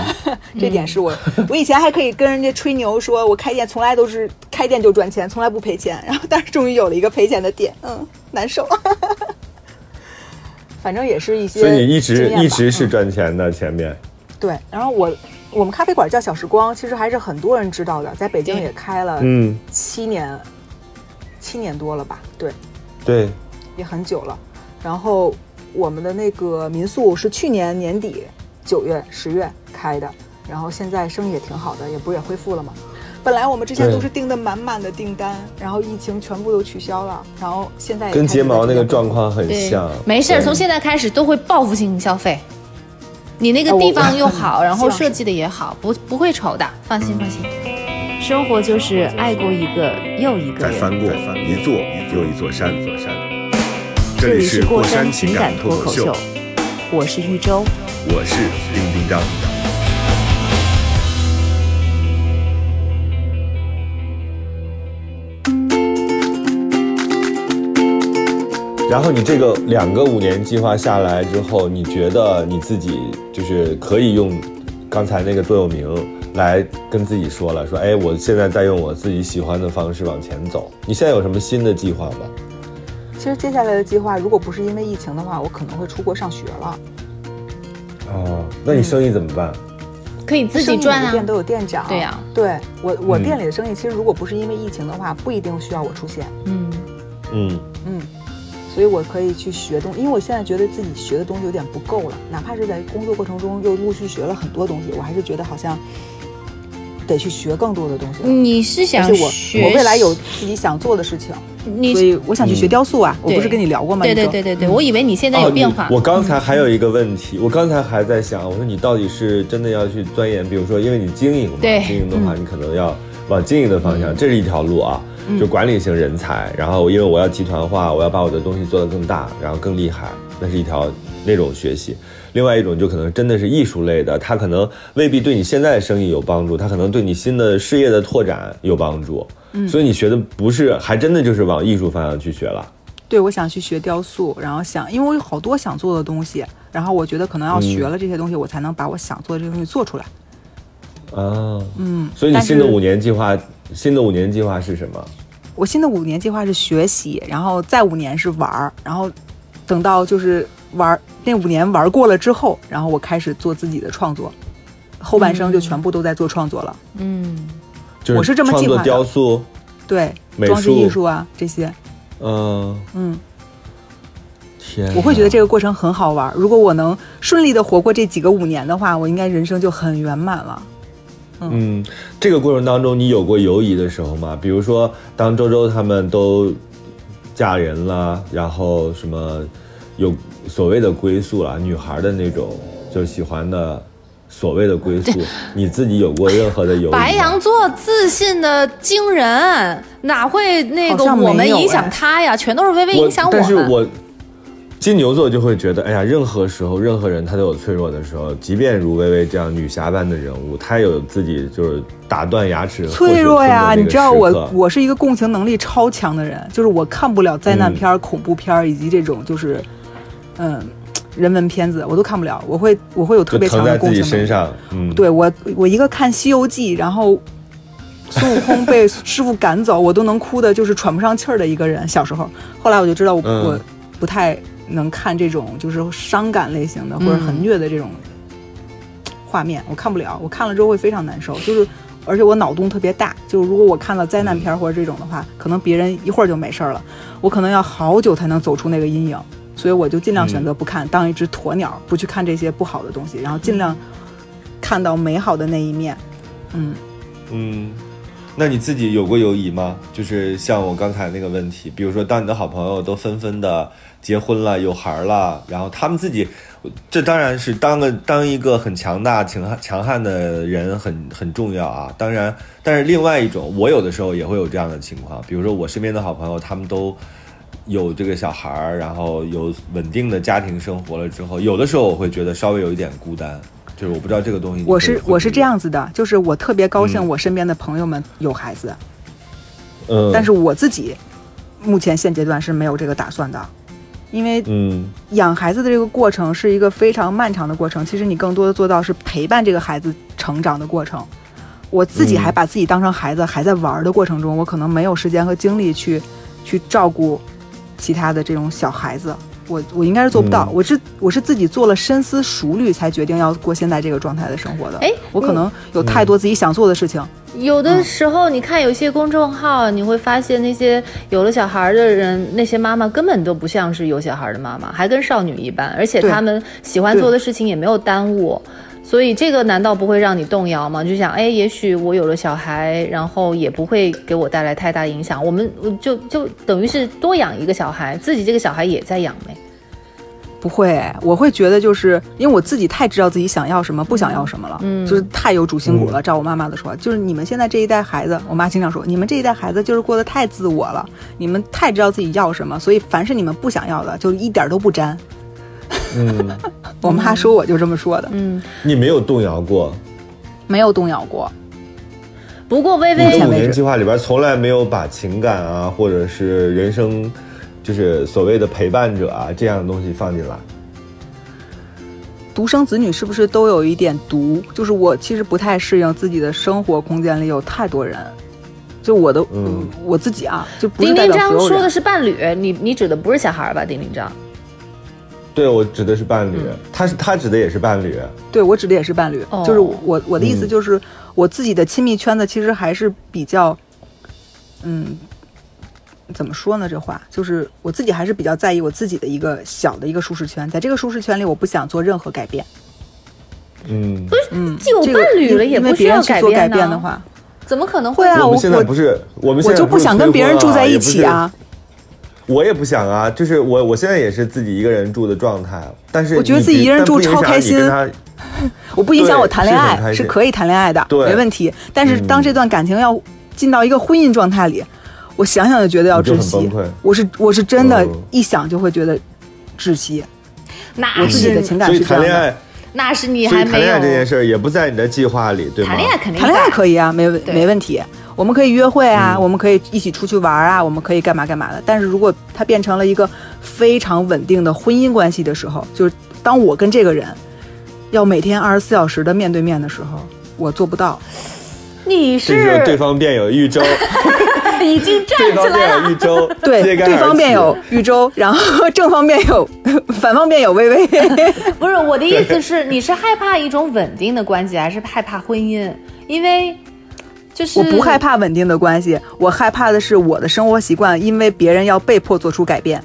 这点是我，我以前还可以跟人家吹牛说，我开店从来都是开店就赚钱，从来不赔钱。然后但是终于有了一个赔钱的店，嗯，难受。反正也是一些，所以你一直一直是赚钱的前面。对，然后我我们咖啡馆叫小时光，其实还是很多人知道的，在北京也开了嗯七年，七年多了吧？对，对，也很久了。然后我们的那个民宿是去年年底九月十月开的，然后现在生意也挺好的，也不是也恢复了吗？本来我们之前都是订的满满的订单，然后疫情全部都取消了，然后现在跟睫毛那个状况很像。没事，从现在开始都会报复性消费。你那个地方又好，然后设计的也好，不不会丑的，放心放心。生活就是爱过一个又一个，再翻过一座又一座山。这里是过山情感脱口秀，我是玉州，我是丁丁张。然后你这个两个五年计划下来之后，你觉得你自己就是可以用刚才那个座右铭来跟自己说了，说哎，我现在在用我自己喜欢的方式往前走。你现在有什么新的计划吗？其实接下来的计划，如果不是因为疫情的话，我可能会出国上学了。哦，那你生意怎么办？可以自己赚啊。店都有店长。对呀，对我我店里的生意，其实如果不是因为疫情的话，不一定需要我出现。嗯嗯嗯。所以我可以去学东，因为我现在觉得自己学的东西有点不够了，哪怕是在工作过程中又陆续学了很多东西，我还是觉得好像得去学更多的东西。你是想我我未来有自己想做的事情，所以我想去学雕塑啊。我不是跟你聊过吗？对对对对对，我以为你现在有变化。我刚才还有一个问题，我刚才还在想，我说你到底是真的要去钻研，比如说因为你经营嘛，经营的话你可能要往经营的方向，这是一条路啊。就管理型人才，然后因为我要集团化，我要把我的东西做得更大，然后更厉害，那是一条那种学习。另外一种就可能真的是艺术类的，它可能未必对你现在的生意有帮助，它可能对你新的事业的拓展有帮助。嗯，所以你学的不是，还真的就是往艺术方向去学了。对，我想去学雕塑，然后想，因为我有好多想做的东西，然后我觉得可能要学了这些东西，我才能把我想做的这些东西做出来。啊，嗯，所以你新的五年计划，新的五年计划是什么？我新的五年计划是学习，然后再五年是玩儿，然后等到就是玩那五年玩过了之后，然后我开始做自己的创作，后半生就全部都在做创作了。嗯，就是我是这么创作计划的雕塑，对，美装饰术艺术啊这些，嗯，嗯，天，我会觉得这个过程很好玩。如果我能顺利的活过这几个五年的话，我应该人生就很圆满了。嗯，这个过程当中，你有过犹疑的时候吗？比如说，当周周他们都嫁人了，然后什么有所谓的归宿了，女孩的那种就喜欢的所谓的归宿，你自己有过任何的犹豫？白羊座自信的惊人，哪会那个我们影响哎他呀？全都是微微影响我们。但是我金牛座就会觉得，哎呀，任何时候，任何人他都有脆弱的时候，即便如薇薇这样女侠般的人物，她有自己就是打断牙齿、脆弱呀，你知道我我我是一个共情能力超强的人，就是我看不了灾难片儿、恐怖片儿以及这种就是嗯人文片子，我都看不了。我会我会有特别强的共情能力。身上，嗯，对我我一个看《西游记》，然后孙悟空被 师傅赶走，我都能哭的就是喘不上气儿的一个人。小时候，后来我就知道我、嗯我不太能看这种就是伤感类型的或者很虐的这种画面，我看不了。我看了之后会非常难受，就是而且我脑洞特别大，就是如果我看了灾难片或者这种的话，可能别人一会儿就没事儿了，我可能要好久才能走出那个阴影。所以我就尽量选择不看，当一只鸵鸟，不去看这些不好的东西，然后尽量看到美好的那一面。嗯，嗯，那你自己有过犹疑吗？就是像我刚才那个问题，比如说，当你的好朋友都纷纷的结婚了、有孩儿了，然后他们自己，这当然是当个当一个很强大、强悍强悍的人很很重要啊。当然，但是另外一种，我有的时候也会有这样的情况，比如说我身边的好朋友，他们都。有这个小孩儿，然后有稳定的家庭生活了之后，有的时候我会觉得稍微有一点孤单，就是我不知道这个东西。我是我是这样子的，就是我特别高兴，嗯我身边的朋友们有孩子，嗯，但是我自己目前现阶段是没有这个打算的，因为嗯养孩子的这个过程是一个非常漫长的过程，其实你更多的做到是陪伴这个孩子成长的过程。我自己嗯还把自己当成孩子，还在玩的过程中，我可能没有时间和精力去去照顾其他的这种小孩子。我我应该是做不到，嗯。我是我是自己做了深思熟虑才决定要过现在这个状态的生活的。哎我可能有太多自己想做的事情，有的时候，你看有些公众号，你会发现那些有了小孩的人，那些妈妈根本都不像是有小孩的妈妈，还跟少女一般，而且对。她们喜欢做的事情也没有耽误。所以这个难道不会让你动摇吗？就想，哎，也许我有了小孩，然后也不会给我带来太大影响。我们就就等于是多养一个小孩，自己这个小孩也在养呗。不会，我会觉得就是因为我自己太知道自己想要什么，不想要什么了，嗯就是太有主心骨了。照我妈妈的说，就是你们现在这一代孩子，我妈经常说，你们这一代孩子就是过得太自我了，你们太知道自己要什么，所以凡是你们不想要的，就一点都不沾。嗯，我妈说我就这么说的，嗯，你没有动摇过。没有动摇过。不过微你微的五年计划里边从来没有把情感啊，或者是人生，就是所谓的陪伴者啊这样的东西放进来。独生子女是不是都有一点独？就是我其实不太适应自己的生活空间里有太多人，就我的，嗯我自己啊，就不是丁丁章代表所有人。说的是伴侣，你你指的不是小孩吧？丁丁章，对我指的是伴侣，他是他指的也是伴侣。对我指的也是伴侣，哦就是我我的意思嗯就是、我自己的亲密圈子其实还是比较，嗯，怎么说呢？这话就是我自己还是比较在意我自己的一个小的一个舒适圈，在这个舒适圈里，我不想做任何改变。嗯，嗯，有这个伴侣了因因为也不需要别人去做改变改变的话，怎么可能会啊我我们现在不是我们现在我就不想跟别人住在一起啊。我也不想啊，就是我我现在也是自己一个人住的状态，但是我觉得自己一个人住超开心 我不影响我谈恋爱，是可以谈恋爱的，对没问题。但是当嗯这段感情要进到一个婚姻状态里，我想想就觉得要窒息。我是我是真的嗯，一想就会觉得窒息。那我自己的情感是这样的。谈恋爱，那是你所以谈还没有恋爱这件事儿也不在你的计划里，对吗？谈恋爱肯定谈恋爱可以啊，没问没问题。我们可以约会啊，嗯我们可以一起出去玩啊，我们可以干嘛干嘛的。但是如果它变成了一个非常稳定的婚姻关系的时候，就是当我跟这个人要每天二十四小时的面对面的时候，我做不到。你这时候对方便有一周，已经站对方起来了。对，对方而起面有豫州，然后 正方面有，反方面有微微。不是我的意思是，你是害怕一种稳定的关系，还是害怕婚姻？因为就是我不害。怕稳定的关系，我害怕的是我的生活习惯因为别人要被迫做出改变。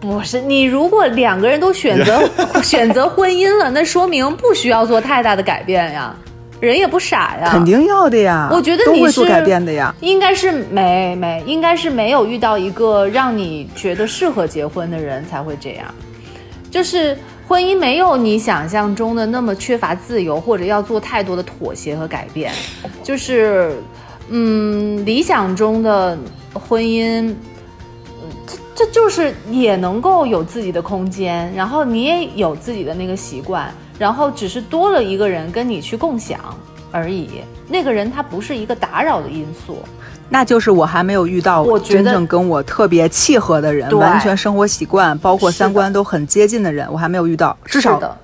不是你，如果两个人都选择 选择婚姻了，那说明不需要做太大的改变呀，人也不傻呀，肯定要的呀，我觉得你是都会做改变的呀。应该是没没，应该是没有遇到一个让你觉得适合结婚的人才会这样。就是婚姻没有你想象中的那么缺乏自由，或者要做太多的妥协和改变。就是，嗯，理想中的婚姻，嗯这这就是也能够有自己的空间，然后你也有自己的那个习惯，然后只是多了一个人跟你去共享而已。那个人他不是一个打扰的因素。那就是我还没有遇到我觉得真正跟我特别契合的人，对完全生活习惯包括三观都很接近的人，我还没有遇到，至少的，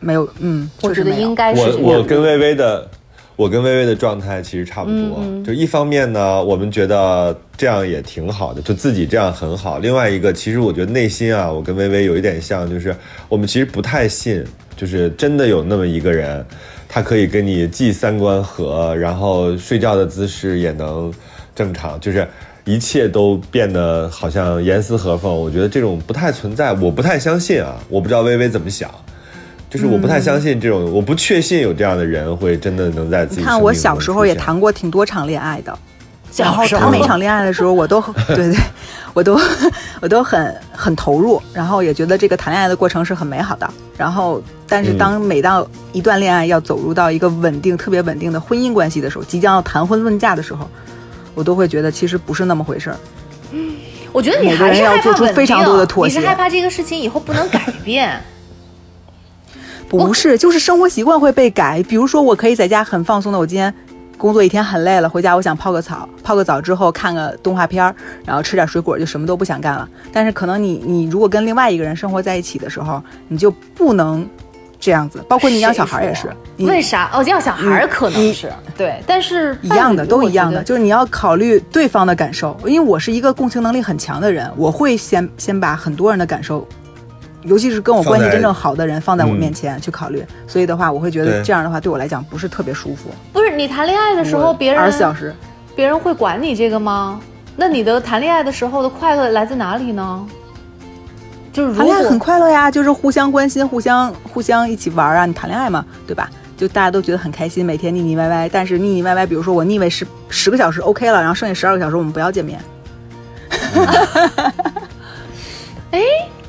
没有。嗯，我觉得应该是。我我跟微微的，我跟微微的状态其实差不多。就一方面呢，我们觉得这样也挺好的，就自己这样很好。另外一个，其实我觉得内心啊，我跟微微有一点像，就是我们其实不太信，就是真的有那么一个人，他可以跟你既三观合，然后睡觉的姿势也能正常，就是。一切都变得好像严丝合缝，我觉得这种不太存在，我不太相信啊，我不知道微微怎么想。就是我不太相信这种，我不确信有这样的人会真的能在自己你看我小时候也谈过挺多场恋爱的，然后谈每场恋爱的时候，我都对对，我都我都很很投入，然后也觉得这个谈恋爱的过程是很美好的。然后，但是当每到一段恋爱要走入到一个稳定、特别稳定的婚姻关系的时候，即将要谈婚论嫁的时候，我都会觉得其实不是那么回事儿。我觉得你还是害怕要做出非常多的妥协你是害怕这个事情以后不能改变。不是，就是生活习惯会被改。比如说，我可以在家很放松的，我今天工作一天很累了，回家我想泡个澡，泡个澡之后看个动画片儿，然后吃点水果，就什么都不想干了。但是可能你你如果跟另外一个人生活在一起的时候，你就不能这样子。包括你养小孩也是，你为啥？哦，养小孩儿可能是对，但是一样的，都一样的，就是你要考虑对方的感受。因为我是一个共情能力很强的人，我会先先把很多人的感受，尤其是跟我关系真正好的人放在我嗯面前去考虑。所以的话，我会觉得这样的话对我来讲不是特别舒服。不是你谈恋爱的时候，别人二十四小时，别人会管你这个吗？那你的谈恋爱的时候的快乐来自哪里呢？就是谈恋爱很快乐呀，就是互相关心，互相互相一起玩啊。你谈恋爱嘛，对吧？就大家都觉得很开心，每天腻腻歪歪。但是腻腻歪歪，比如说我腻歪十十个小时 OK 了，然后剩下十二个小时我们不要见面。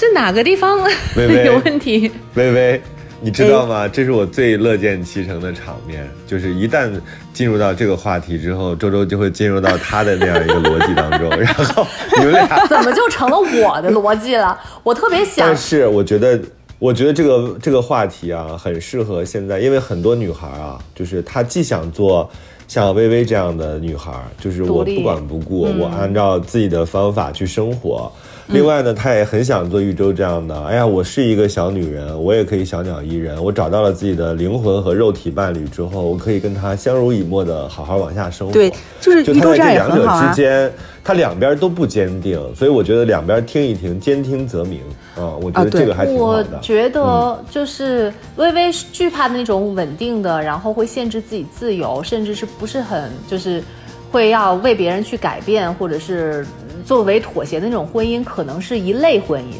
是哪个地方微微 有问题？微微，你知哎道吗？这是我最乐见其成的场面，就是一旦进入到这个话题之后，周周就会进入到他的那样一个逻辑当中，然后你们俩怎么就成了我的逻辑了？我特别想但是我觉得，我觉得这个这个话题啊，很适合现在，因为很多女孩啊，就是她既想做像薇薇这样的女孩，就是我不管不顾，嗯我按照自己的方法去生活。另外呢，她也很想做玉州这样的。哎呀，我是一个小女人，我也可以小鸟依人。我找到了自己的灵魂和肉体伴侣之后，我可以跟他相濡以沫的好好往下生活。对，就是就他在玉州这样两者之。间，他两边都不坚定，所以我觉得两边听一听，兼听则明啊，我觉得这个还挺好我的。我觉得就是微微是惧怕那种稳定的，然后会限制自己自由，甚至是不是很就是会要为别人去改变，或者是作为妥协的那种婚姻，可能是一类婚姻。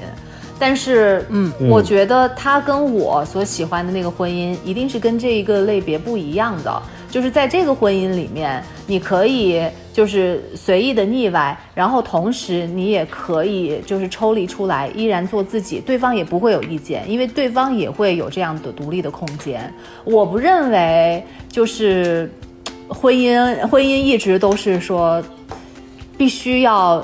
但是，嗯，我觉得他跟我所喜欢的那个婚姻，一定是跟这一个类别不一样的。就是在这个婚姻里面，你可以就是随意的腻歪，然后同时你也可以就是抽离出来，依然做自己，对方也不会有意见，因为对方也会有这样的独立的空间。我不认为就是婚姻，婚姻一直都是说必须要。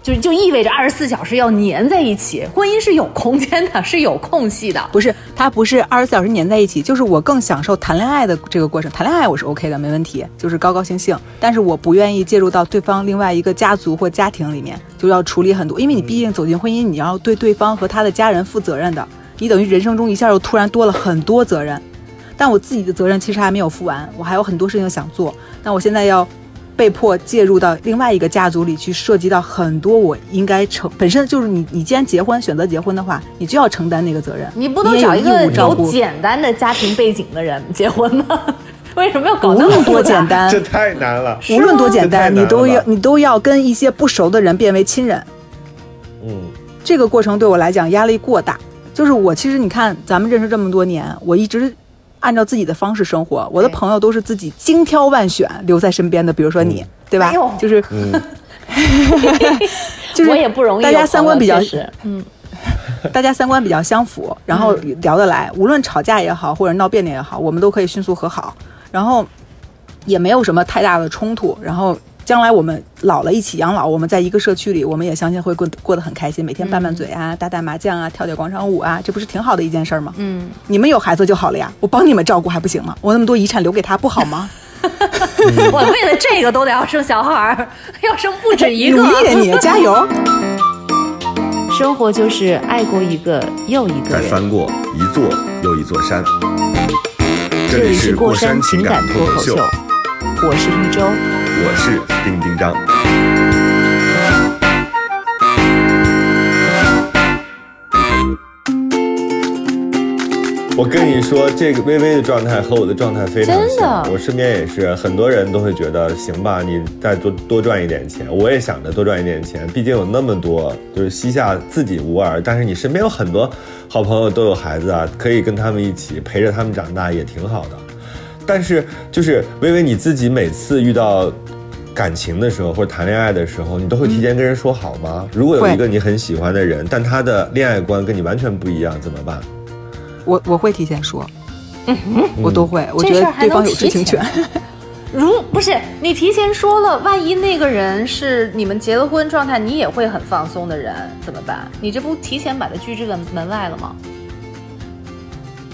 就就意味着二十四小时要粘在一起，婚姻是有空间的，是有空隙的。不是，它不是二十四小时粘在一起，就是我更享受谈恋爱的这个过程。谈恋爱我是 OK 的，没问题，就是高高兴兴。但是我不愿意介入到对方另外一个家族或家庭里面，就要处理很多，因为你毕竟走进婚姻，你要对对方和他的家人负责任的，你等于人生中一下又突然多了很多责任。但我自己的责任其实还没有负完，我还有很多事情想做。但我现在要被迫介入到另外一个家族里去，涉及到很多我应该承，本身就是你，你既然结婚选择结婚的话，你就要承担那个责任。你不能找一个有简单的家庭背景的人结婚吗？为什么要搞无那么论多简单，这太难了。无论多简单，你都要你都要跟一些不熟的人变为亲人。嗯，这个过程对我来讲压力过大。就是我其实你看，咱们认识这么多年，我一直按照自己的方式生活。我的朋友都是自己精挑万选留在身边的，比如说你，对吧？就是嗯，就是我也不容易有大家，三观比较嗯，大家三观比较相符，然后聊得来，无论吵架也好，或者闹别扭也好，我们都可以迅速和好，然后也没有什么太大的冲突。然后将来我们老了一起养老，我们在一个社区里，我们也相信会过过得很开心，每天拌拌嘴啊，打打麻将啊，跳跳广场舞啊，这不是挺好的一件事儿吗？嗯，你们有孩子就好了呀，我帮你们照顾还不行吗？我那么多遗产留给他不好吗？我为了这个都得要生小孩儿，要生不止一个。努力呀你，加油！生活就是爱过一个又一个人。再翻过一座又一座山。这里是过山情感脱口秀，我是玉州。我是丁丁张。我跟你说，这个微微的状态和我的状态非常真的像。我身边也是很多人都会觉得，行吧，你再多多赚一点钱。我也想着多赚一点钱，毕竟有那么多，就是膝下自己无儿，但是你身边有很多好朋友都有孩子啊，可以跟他们一起陪着他们长大，也挺好的。但是就是微微你自己每次遇到感情的时候或者谈恋爱的时候，你都会提前跟人说好吗？如果有一个你很喜欢的人，但他的恋爱观跟你完全不一样，怎么办？我我会提前说，嗯我都会，我觉得对方有知情权。如不是你提前说了，万一那个人是你们结了婚状态，你也会很放松的人，怎么办？你这不提前把他拒之门门外了吗？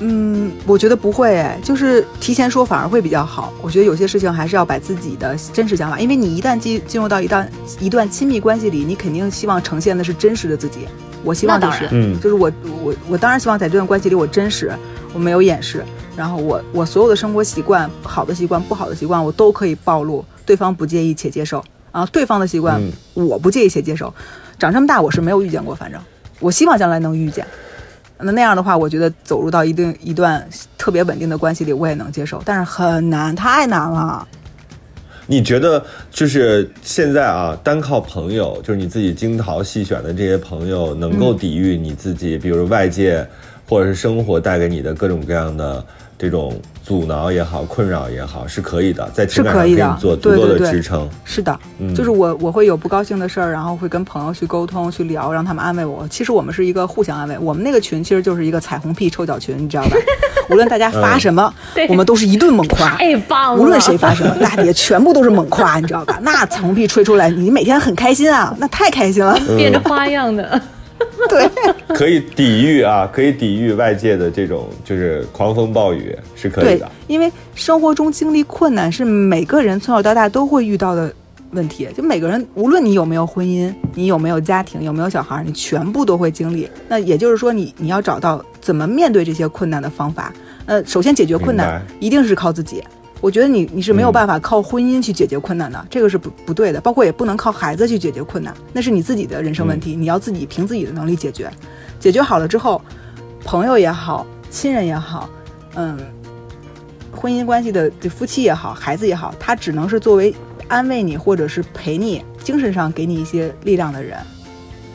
嗯，我觉得不会，哎，就是提前说反而会比较好。我觉得有些事情还是要把自己的真实想法，因为你一旦进进入到一段一段亲密关系里，你肯定希望呈现的是真实的自己。我希望就是就是我我我当然希望在这段关系里我真实，我没有掩饰，然后我我所有的生活习惯，好的习惯、不好的习惯，我都可以暴露，对方不介意且接受。然后对方的习惯，嗯我不介意且接受。长这么大，我是没有遇见过，反正我希望将来能遇见。那那样的话，我觉得走入到一定一段特别稳定的关系里，我也能接受，但是很难，太难了。你觉得就是现在啊，单靠朋友，就是你自己精挑细选的这些朋友，能够抵御你自己，比如外界或者是生活带给你的各种各样的这种阻挠也好、困扰也好，是可以的，在情感上给你做足够的对对对支撑。是的，嗯就是我我会有不高兴的事儿，然后会跟朋友去沟通、去聊，让他们安慰我。其实我们是一个互相安慰，我们那个群其实就是一个彩虹屁臭脚群，你知道吧？无论大家 发什么，对我们都是一顿猛夸。太棒了！无论谁发什么，大底下全部都是猛夸，你知道吧？那彩虹屁吹出来，你每天很开心啊，那太开心了。变着花样的，对，可以抵御啊，可以抵御外界的这种就是狂风暴雨，是可以对的。，因为生活中经历困难是每个人从小到大都会遇到的问题，就每个人无论你有没有婚姻，你有没有家庭，有没有小孩，你全部都会经历。那也就是说你，你要找到怎么面对这些困难的方法。呃，首先解决困难一定是靠自己。我觉得你你是没有嗯办法靠婚姻去解决困难的，这个是不不对的。包括也不能靠孩子去解决困难，那是你自己的人生问题，你要自己凭自己的能力解决。解决好了之后，朋友也好，亲人也好，嗯，婚姻关系的这夫妻也好，孩子也好，他只能是作为安慰你或者是陪你，精神上给你一些力量的人，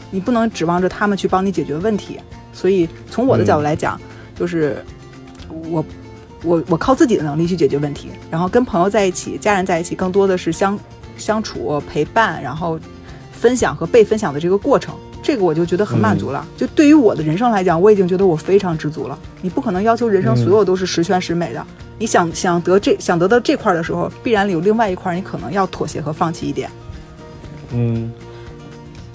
你不能指望着他们去帮你解决问题。所以从我的角度来讲，就是我我我靠自己的能力去解决问题，然后跟朋友在一起、家人在一起，更多的是相相处、陪伴，然后分享和被分享的这个过程。这个我就觉得很满足了。就对于我的人生来讲，我已经觉得我非常知足了。你不可能要求人生所有都是十全十美的。你想想得这想得到这块儿的时候，必然有另外一块儿你可能要妥协和放弃一点。嗯，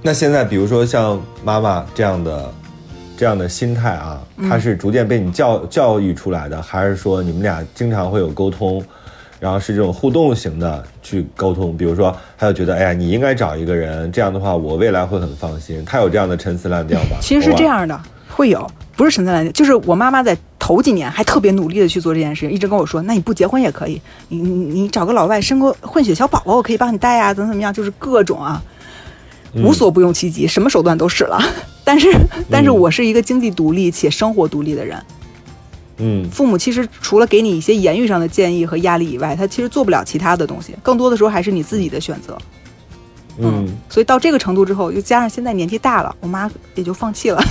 那现在比如说像妈妈这样的这样的心态啊，他是逐渐被你教教育出来的，还是说你们俩经常会有沟通，然后是这种互动型的去沟通？比如说，他就觉得，哎呀，你应该找一个人，这样的话我未来会很放心。他有这样的陈词滥调吗？其实是这，样的，会有，不是陈词滥调，就是我妈妈在头几年还特别努力的去做这件事情，一直跟我说，那你不结婚也可以，你你你找个老外生个混血小宝宝，我可以帮你带呀，怎么怎么样，就是各种啊，无所不用其极，什么手段都使了。但是但是我是一个经济独立且生活独立的人，嗯父母其实除了给你一些言语上的建议和压力以外，他其实做不了其他的东西，更多的时候还是你自己的选择。嗯，所以到这个程度之后，又加上现在年纪大了，我妈也就放弃了。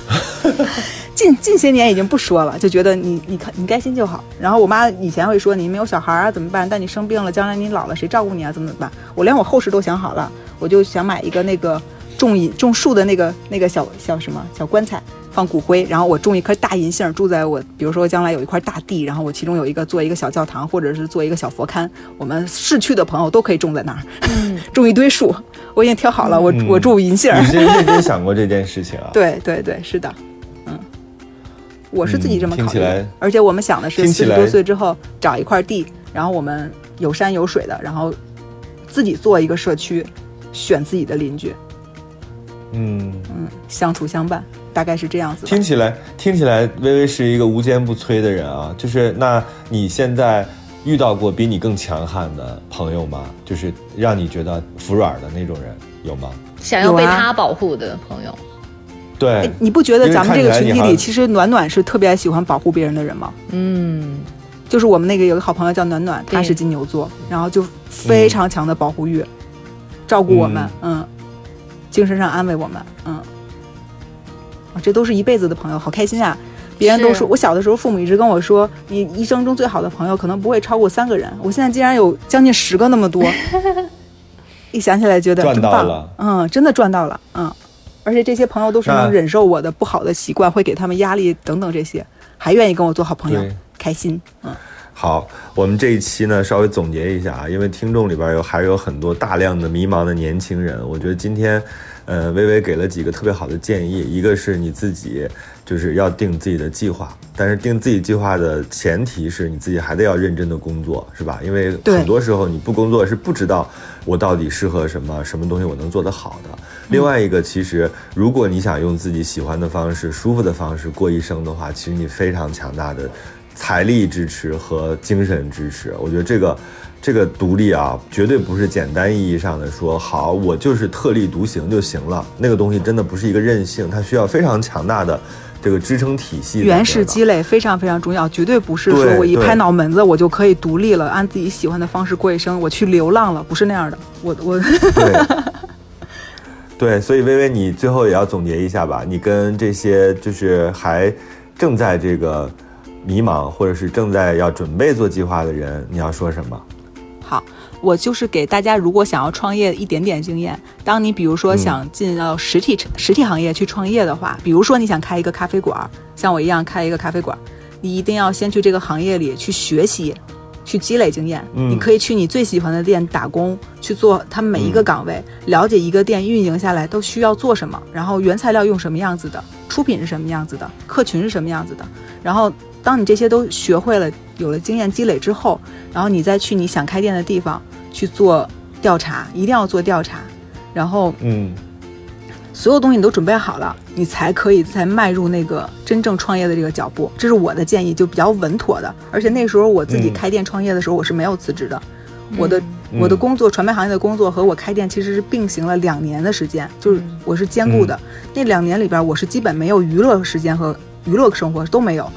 近近些年已经不说了，就觉得你你看你开心就好。然后我妈以前会说你没有小孩啊怎么办？但你生病了，将来你老了谁照顾你啊？怎么怎么办？我连我后事都想好了，我就想买一个那个种银种树的那个那个小小什么小棺材。放骨灰，然后我种一棵大银杏，住在我，比如说将来有一块大地，然后我其中有一个做一个小教堂，或者是做一个小佛龛，我们逝去的朋友都可以种在那儿，种一堆树，我已经挑好了，我嗯我种银杏。你是认真想过这件事情啊？对对对，是的，嗯，我是自己这么考虑来而且我们想的是四十多岁之后找一块地，然后我们有山有水的，然后自己做一个社区，选自己的邻居，嗯，嗯，相处相伴，大概是这样子。听起来听起来，微微是一个无坚不摧的人啊。就是那你现在遇到过比你更强悍的朋友吗？就是让你觉得服软的那种人有吗？想要被他保护的朋友，对哎，，你不觉得咱们这个群体里，其实暖暖是特别喜欢保护别人的人吗？嗯，就是我们那个有个好朋友叫暖暖，对他是金牛座，然后就非常强的保护欲，照顾我们，嗯，精神上安慰我们，嗯，啊，这都是一辈子的朋友，好开心啊！别人都说，我小的时候父母一直跟我说，你一生中最好的朋友可能不会超过三个人，我现在竟然有将近十个那么多，一想起来觉得赚真棒到了嗯，真的赚到了，嗯，而且这些朋友都是能忍受我的不好的习惯，会给他们压力等等这些，还愿意跟我做好朋友，开心，嗯。好，我们这一期呢稍微总结一下啊，因为听众里边有还有很多大量的迷茫的年轻人，我觉得今天，呃，微微给了几个特别好的建议，一个是你自己就是要定自己的计划，但是定自己计划的前提是你自己还得要认真的工作，是吧？因为很多时候你不工作是不知道我到底适合什么，什么东西我能做得好的。另外一个，其实如果你想用自己喜欢的方式、舒服的方式过一生的话，其实你非常强大的财力支持和精神支持。我觉得这个这个独立啊，绝对不是简单意义上的说好我就是特立独行就行了。那个东西真的不是一个任性，它需要非常强大的这个支撑体系。原始积累非常非常重要，绝对不是说我一拍脑门子我就可以独立了，按自己喜欢的方式过一生，我去流浪了，不是那样的。我我 对，对，所以微微，你最后也要总结一下吧。你跟这些就是还正在这个迷茫，或者是正在要准备做计划的人，你要说什么？好，我就是给大家，如果想要创业一点点经验，当你比如说嗯想进到实体、实体行业去创业的话，比如说你想开一个咖啡馆，像我一样开一个咖啡馆，你一定要先去这个行业里去学习。去积累经验，嗯你可以去你最喜欢的店打工，去做他们每一个岗位，了解一个店运营下来都需要做什么，然后原材料用什么样子的，出品是什么样子的，客群是什么样子的，然后当你这些都学会了，有了经验积累之后，然后你再去你想开店的地方去做调查，一定要做调查，然后嗯所有东西你都准备好了，你才可以再迈入那个真正创业的这个脚步。这是我的建议，就比较稳妥的。而且那时候我自己嗯开店创业的时候，我是没有辞职的。我的嗯我的工作，传媒行业的工作和我开店其实是并行了两年的时间，就是我是兼顾的。那两年里边，我是基本没有娱乐时间和娱乐生活都没有，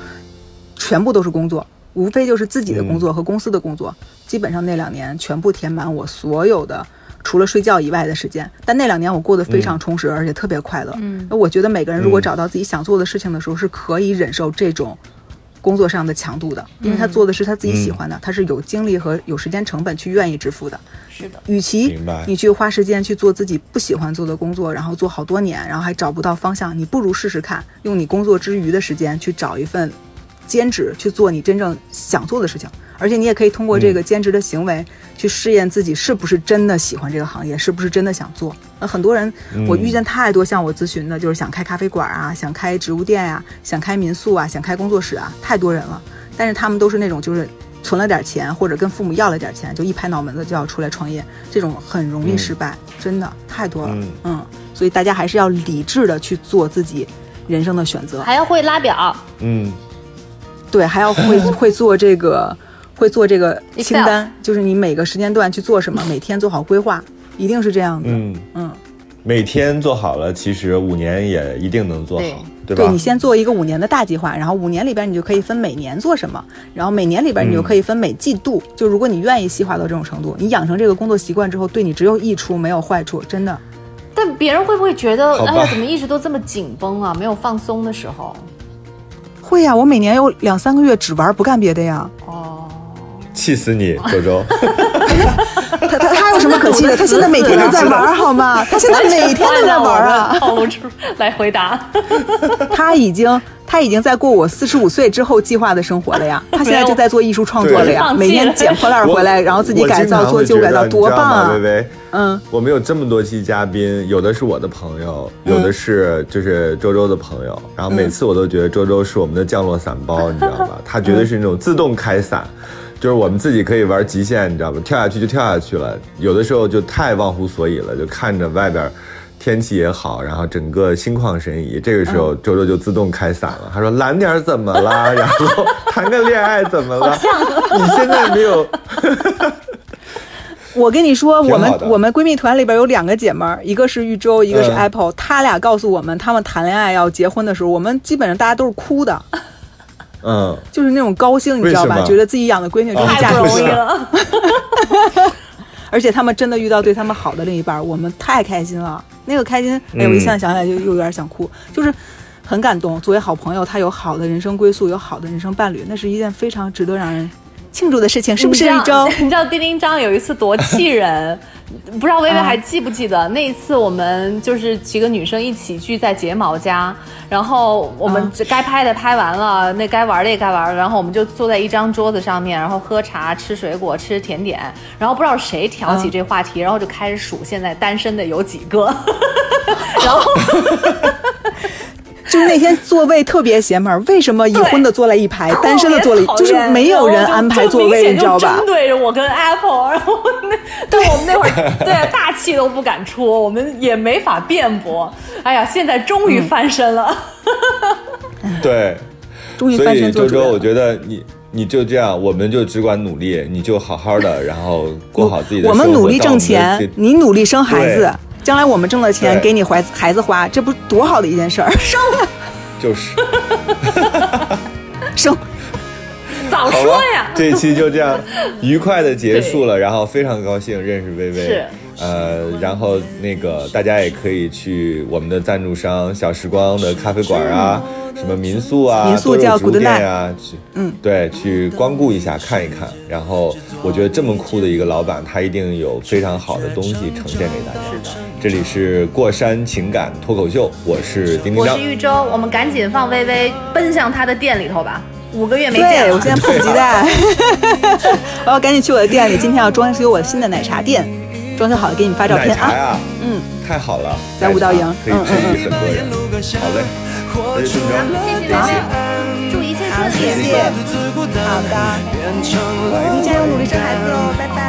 全部都是工作，无非就是自己的工作和公司的工作。基本上那两年全部填满我所有的除了睡觉以外的时间。但那两年我过得非常充实，而且特别快乐。嗯那我觉得每个人如果嗯找到自己想做的事情的时候，是可以忍受这种工作上的强度的，因为他做的是他自己喜欢的，他是有精力和有时间成本去愿意支付的。是的，与其你去花时间去做自己不喜欢做的工作，然后做好多年，然后还找不到方向，你不如试试看，用你工作之余的时间去找一份兼职，去做你真正想做的事情。而且你也可以通过这个兼职的行为，去试验自己是不是真的喜欢这个行业，是不是真的想做。那很多人，我遇见太多向我咨询的，就是想开咖啡馆啊，想开植物店呀、想开民宿啊，想开工作室啊，太多人了。但是他们都是那种就是存了点钱，或者跟父母要了点钱，就一拍脑门子就要出来创业，这种很容易失败，真的太多了。嗯嗯，所以大家还是要理智的去做自己人生的选择。还要会拉表，嗯，对，还要会 会做这个，会做这个清 Excel 单，就是你每个时间段去做什么，每天做好规划，一定是这样的。嗯嗯，每天做好了，其实五年也一定能做好，对吧？对你先做一个五年的大计划，然后五年里边你就可以分每年做什么，然后每年里边你就可以分每季度。就如果你愿意细化到这种程度，你养成这个工作习惯之后，对你只有益处没有坏处，真的。但别人会不会觉得，哎呀，怎么一直都这么紧绷啊？没有放松的时候。会呀、我每年有两三个月只玩不干别的呀。哦，气死你，周周！他他他有什么可气的？他现在每天都在玩好吗？他现在每天都在玩啊！套路出来回答。他已经他已经在过我四十五岁之后计划的生活了呀。他现在就在做艺术创作了呀，每天捡破烂回来，然后自己改造做旧改造，多棒啊！微微，嗯，我们有这么多期嘉宾，有的是我的朋友，有的是就是周周的朋友，然后每次我都觉得周周是我们的降落伞包，你知道吗？他绝对是那种自动开伞。就是我们自己可以玩极限，你知道吗？跳下去就跳下去了。有的时候就太忘乎所以了，就看着外边天气也好，然后整个心旷神怡。这个时候周周就自动开伞了。他说：“懒点儿怎么了？然后谈个恋爱怎么了？你现在没有。”我跟你说，我们我们闺蜜团里边有两个姐们儿，一个是玉州，一个是嗯 Apple，、她俩告诉我们，她们谈恋爱要结婚的时候，我们基本上大家都是哭的，嗯，就是那种高兴，你知道吧？觉得自己养的闺女终于啊嫁出去了，了。而且他们真的遇到对他们好的另一半，我们太开心了。那个开心，哎，我现在想起来就又有点想哭，就是很感动。作为好朋友，他有好的人生归宿，有好的人生伴侣，那是一件非常值得让人庆祝的事情，是不是？你知一周道？你知道丁丁张有一次多气人，不知道薇薇啊还记不记得、那一次我们就是几个女生一起聚在睫毛家，然后我们啊这该拍的拍完了，那该玩的也该玩了，然后我们就坐在一张桌子上面，然后喝茶、吃水果、吃甜点，然后不知道谁挑起啊这话题，然后就开始数现在单身的有几个，然后就是那天座位特别邪门儿，为什么已婚的坐了一排，单身的坐了就是没有人安排座位，你知道吧针？对着我跟 Apple，然后那对我们那会儿对大气都不敢出，我们也没法辩驳。哎呀，现在终于翻身了。对。终于所以翻身做主周周，我。觉得你你就这样，我们就只管努力，你就好好的，然后过好自己的我生活。我们努力挣钱，你努力生孩子对，将来我们挣了钱给你孩子孩子花，这不多好的一件事儿？生就是 生，早说呀，！这一期就这样愉快的结束了，然后非常高兴认识薇薇。是。呃，然后那个大家也可以去我们的赞助商小时光的咖啡馆啊，什么民宿啊、民宿叫多肉植物 Good 店啊，去嗯，对，去光顾一下看一看。然后我觉得这么酷的一个老板，他一定有非常好的东西呈现给大家。是的，这里是过山情感脱口秀，我是丁丁我是。玉州，我们赶紧放微微奔向他的店里头吧。五个月没见了。我现，在迫不及待，我要 赶紧去我的店里，今天要装修我新的奶茶店，装修好了给你们发照片啊。奶茶呀，嗯，太好了，在五道营。可以治愈很多人。好嘞，那就这么着，谢谢薇薇，祝一切顺利。谢谢。好的，你加油努力生孩子哦，拜拜。